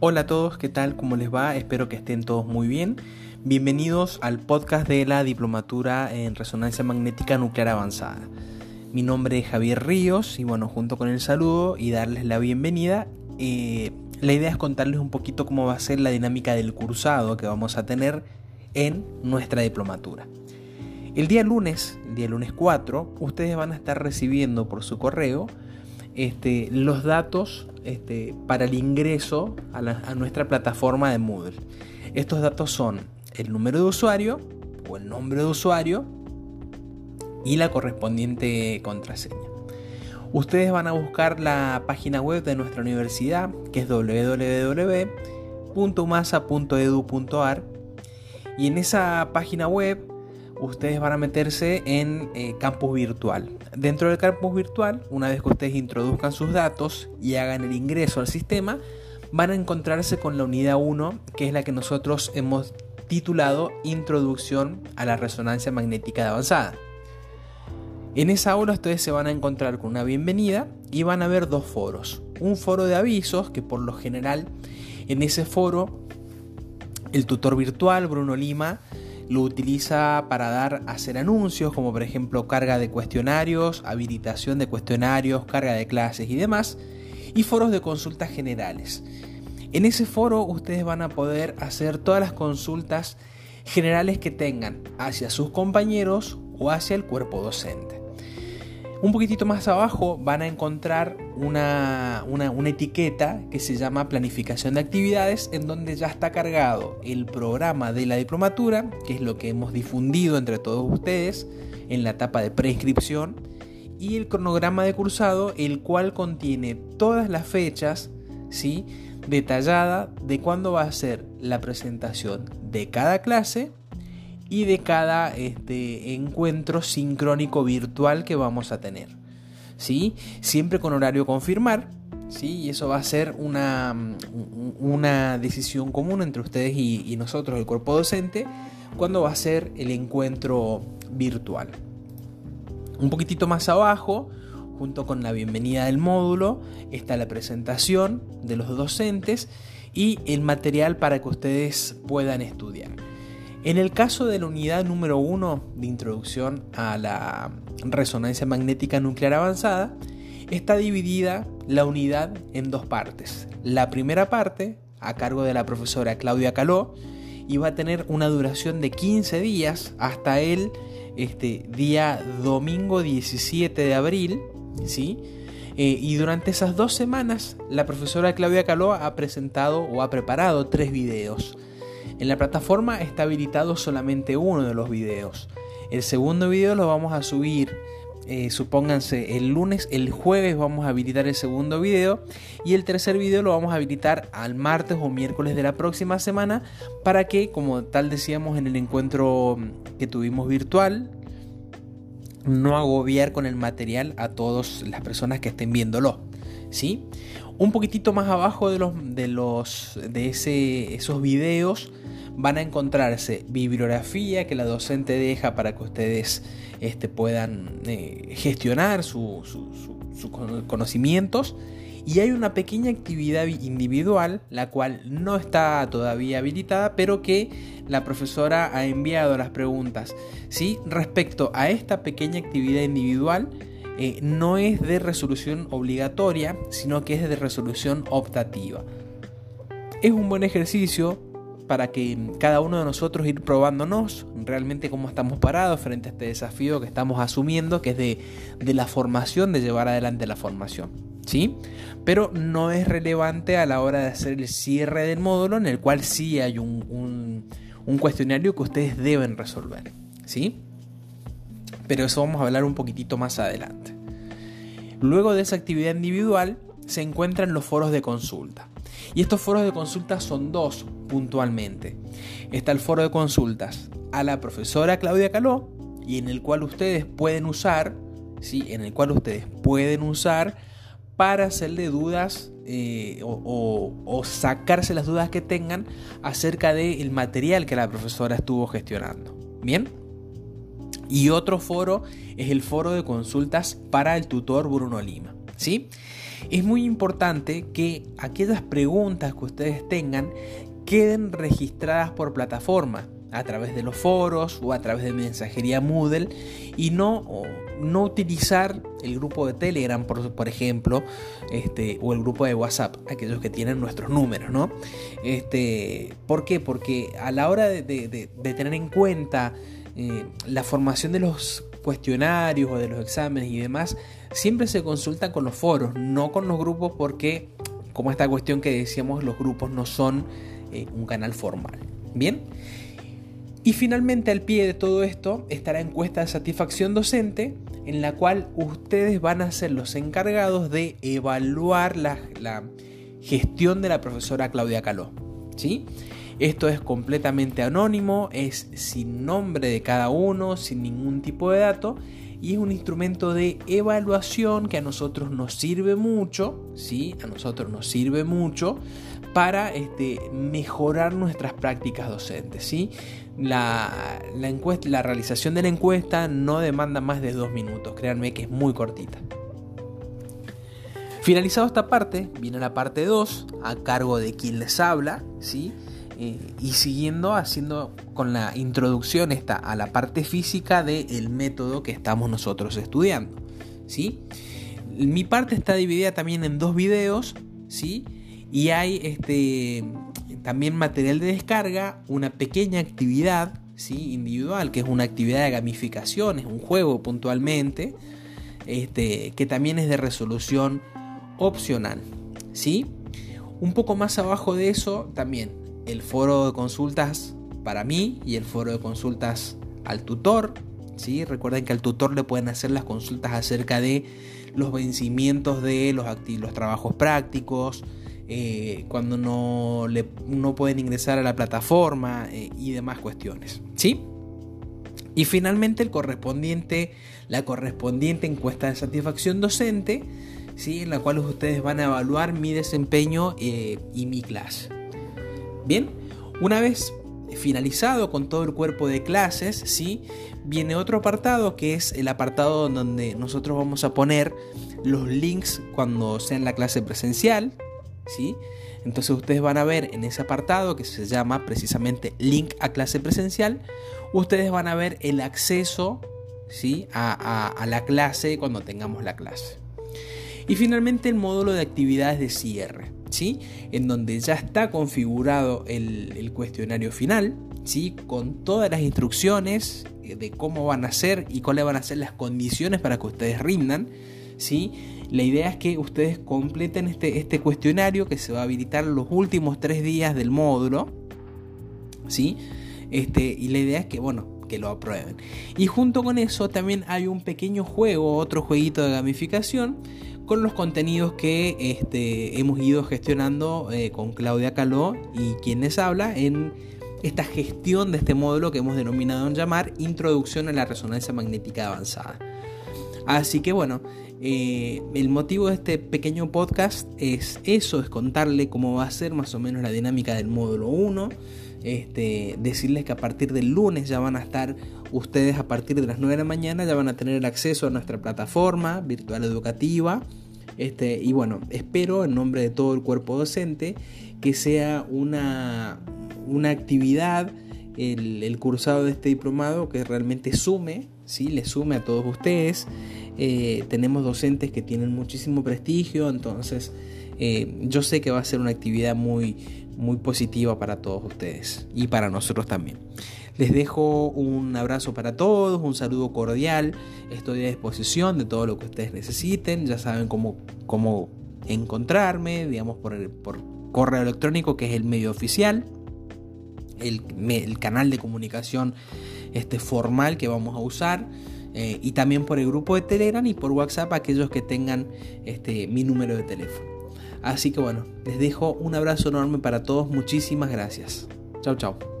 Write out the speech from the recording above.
Hola a todos, ¿qué tal? ¿Cómo les va? Espero que estén todos muy bien. Bienvenidos al podcast de la Diplomatura en Resonancia Magnética Nuclear Avanzada. Mi nombre es Javier Ríos y bueno, junto con el saludo y darles la bienvenida, eh, la idea es contarles un poquito cómo va a ser la dinámica del cursado que vamos a tener en nuestra diplomatura. El día lunes, día lunes 4, ustedes van a estar recibiendo por su correo este, los datos este, para el ingreso a, nuestra plataforma de Moodle. Estos datos son el número de usuario o el nombre de usuario y la correspondiente contraseña. Ustedes van a buscar la página web de nuestra universidad que es www.umasa.edu.ar y en esa página web ustedes van a meterse en eh, campus virtual. Dentro del campus virtual, una vez que ustedes introduzcan sus datos y hagan el ingreso al sistema, van a encontrarse con la unidad 1, que es la que nosotros hemos titulado Introducción a la Resonancia Magnética de Avanzada. En esa aula ustedes se van a encontrar con una bienvenida y van a ver dos foros. Un foro de avisos, que por lo general en ese foro el tutor virtual, Bruno Lima, lo utiliza para dar hacer anuncios como por ejemplo carga de cuestionarios, habilitación de cuestionarios, carga de clases y demás, y foros de consultas generales. En ese foro ustedes van a poder hacer todas las consultas generales que tengan hacia sus compañeros o hacia el cuerpo docente. Un poquitito más abajo van a encontrar una, etiqueta que se llama planificación de actividades en donde ya está cargado el programa de la diplomatura, que es lo que hemos difundido entre todos ustedes en la etapa de preinscripción, y el cronograma de cursado, el cual contiene todas las fechas, ¿sí? detallada de cuándo va a ser la presentación de cada clase y de cada este, encuentro sincrónico virtual que vamos a tener. ¿sí? Siempre con horario confirmar. ¿sí? Y eso va a ser una, una decisión común entre ustedes y, nosotros, el cuerpo docente, cuando va a ser el encuentro virtual. Un poquitito más abajo, junto con la bienvenida del módulo, está la presentación de los docentes y el material para que ustedes puedan estudiar. En el caso de la unidad número 1 de introducción a la resonancia magnética nuclear avanzada, está dividida la unidad en dos partes. La primera parte, a cargo de la profesora Claudia Caló, va a tener una duración de 15 días hasta el este, día domingo 17 de abril, ¿sí? Eh, y durante esas dos semanas, la profesora Claudia Caló ha presentado o ha preparado tres videos en la plataforma está habilitado solamente uno de los videos. El segundo video lo vamos a subir, eh, supónganse, el lunes, el jueves vamos a habilitar el segundo video y el tercer video lo vamos a habilitar al martes o miércoles de la próxima semana para que, como tal decíamos en el encuentro que tuvimos virtual, no agobiar con el material a todas las personas que estén viéndolo. ¿sí? Un poquitito más abajo de los de los de ese, esos videos van a encontrarse bibliografía que la docente deja para que ustedes este, puedan eh, gestionar sus conocimientos. Y hay una pequeña actividad individual, la cual no está todavía habilitada, pero que la profesora ha enviado las preguntas. ¿sí? Respecto a esta pequeña actividad individual, eh, no es de resolución obligatoria, sino que es de resolución optativa. Es un buen ejercicio para que cada uno de nosotros ir probándonos realmente cómo estamos parados frente a este desafío que estamos asumiendo, que es de, la formación, de llevar adelante la formación. ¿Sí? Pero no es relevante a la hora de hacer el cierre del módulo, en el cual sí hay un, un cuestionario que ustedes deben resolver. ¿Sí? Pero eso vamos a hablar un poquitito más adelante. Luego de esa actividad individual se encuentran los foros de consulta. Y estos foros de consulta son dos puntualmente. Está el foro de consultas a la profesora Claudia Caló y en el cual ustedes pueden usar, ¿sí? en el cual ustedes pueden usar para hacerle dudas eh, o, sacarse las dudas que tengan acerca del material que la profesora estuvo gestionando. Bien. Y otro foro es el foro de consultas para el tutor Bruno Lima. ¿sí? Es muy importante que aquellas preguntas que ustedes tengan queden registradas por plataforma a través de los foros o a través de mensajería Moodle y no, no utilizar el grupo de Telegram, por, por, ejemplo, este, o el grupo de WhatsApp, aquellos que tienen nuestros números, ¿no? Este, ¿Por qué? Porque a la hora de, tener en cuenta eh, la formación de los cuestionarios o de los exámenes y demás, siempre se consultan con los foros, no con los grupos, porque, como esta cuestión que decíamos, los grupos no son eh, un canal formal. Bien. Y finalmente al pie de todo esto está la encuesta de satisfacción docente en la cual ustedes van a ser los encargados de evaluar la, gestión de la profesora Claudia Caló. ¿sí? Esto es completamente anónimo, es sin nombre de cada uno, sin ningún tipo de dato y es un instrumento de evaluación que a nosotros nos sirve mucho, ¿sí? A nosotros nos sirve mucho para este, mejorar nuestras prácticas docentes, ¿sí? La, encuesta, la realización de la encuesta no demanda más de dos minutos, créanme que es muy cortita. Finalizado esta parte, viene la parte 2, a cargo de quien les habla, ¿sí? Y siguiendo haciendo con la introducción esta a la parte física del método que estamos nosotros estudiando. ¿sí? Mi parte está dividida también en dos videos, ¿sí? y hay este, también material de descarga, una pequeña actividad ¿sí? individual, que es una actividad de gamificación, es un juego puntualmente, este, que también es de resolución opcional. ¿sí? Un poco más abajo de eso también el foro de consultas para mí y el foro de consultas al tutor. ¿sí? Recuerden que al tutor le pueden hacer las consultas acerca de los vencimientos de los, los trabajos prácticos, eh, cuando no, le, no, pueden ingresar a la plataforma eh, y demás cuestiones. ¿sí? Y finalmente el correspondiente, la correspondiente encuesta de satisfacción docente, ¿sí? en la cual ustedes van a evaluar mi desempeño eh, y mi clase. Bien, una vez finalizado con todo el cuerpo de clases, ¿sí? viene otro apartado que es el apartado donde nosotros vamos a poner los links cuando sea en la clase presencial. ¿sí? Entonces ustedes van a ver en ese apartado que se llama precisamente link a clase presencial, ustedes van a ver el acceso ¿sí? a, a la clase cuando tengamos la clase. Y finalmente el módulo de actividades de cierre. ¿sí? En donde ya está configurado el, cuestionario final, ¿sí? Con todas las instrucciones de cómo van a ser y cuáles van a ser las condiciones para que ustedes rindan, ¿sí? La idea es que ustedes completen este, este cuestionario que se va a habilitar los últimos tres días del módulo, ¿sí? Este, y la idea es que, bueno, que lo aprueben. Y junto con eso también hay un pequeño juego, otro jueguito de gamificación, con los contenidos que este, hemos ido gestionando eh, con Claudia Caló y quienes habla en esta gestión de este módulo que hemos denominado en llamar Introducción a la Resonancia Magnética Avanzada. Así que bueno, eh, el motivo de este pequeño podcast es eso, es contarle cómo va a ser más o menos la dinámica del módulo 1. Este, decirles que a partir del lunes ya van a estar ustedes a partir de las 9 de la mañana, ya van a tener acceso a nuestra plataforma virtual educativa. Este, y bueno, espero en nombre de todo el cuerpo docente que sea una, una actividad, el, cursado de este diplomado que realmente sume, ¿sí? le sume a todos ustedes. Eh, tenemos docentes que tienen muchísimo prestigio, entonces eh, yo sé que va a ser una actividad muy, muy positiva para todos ustedes y para nosotros también. Les dejo un abrazo para todos, un saludo cordial. Estoy a disposición de todo lo que ustedes necesiten. Ya saben cómo, cómo encontrarme, digamos, por, el, por correo electrónico, que es el medio oficial. El, el canal de comunicación este, formal que vamos a usar. Eh, y también por el grupo de Telegram y por WhatsApp aquellos que tengan este, mi número de teléfono. Así que bueno, les dejo un abrazo enorme para todos, muchísimas gracias. Chao, chao.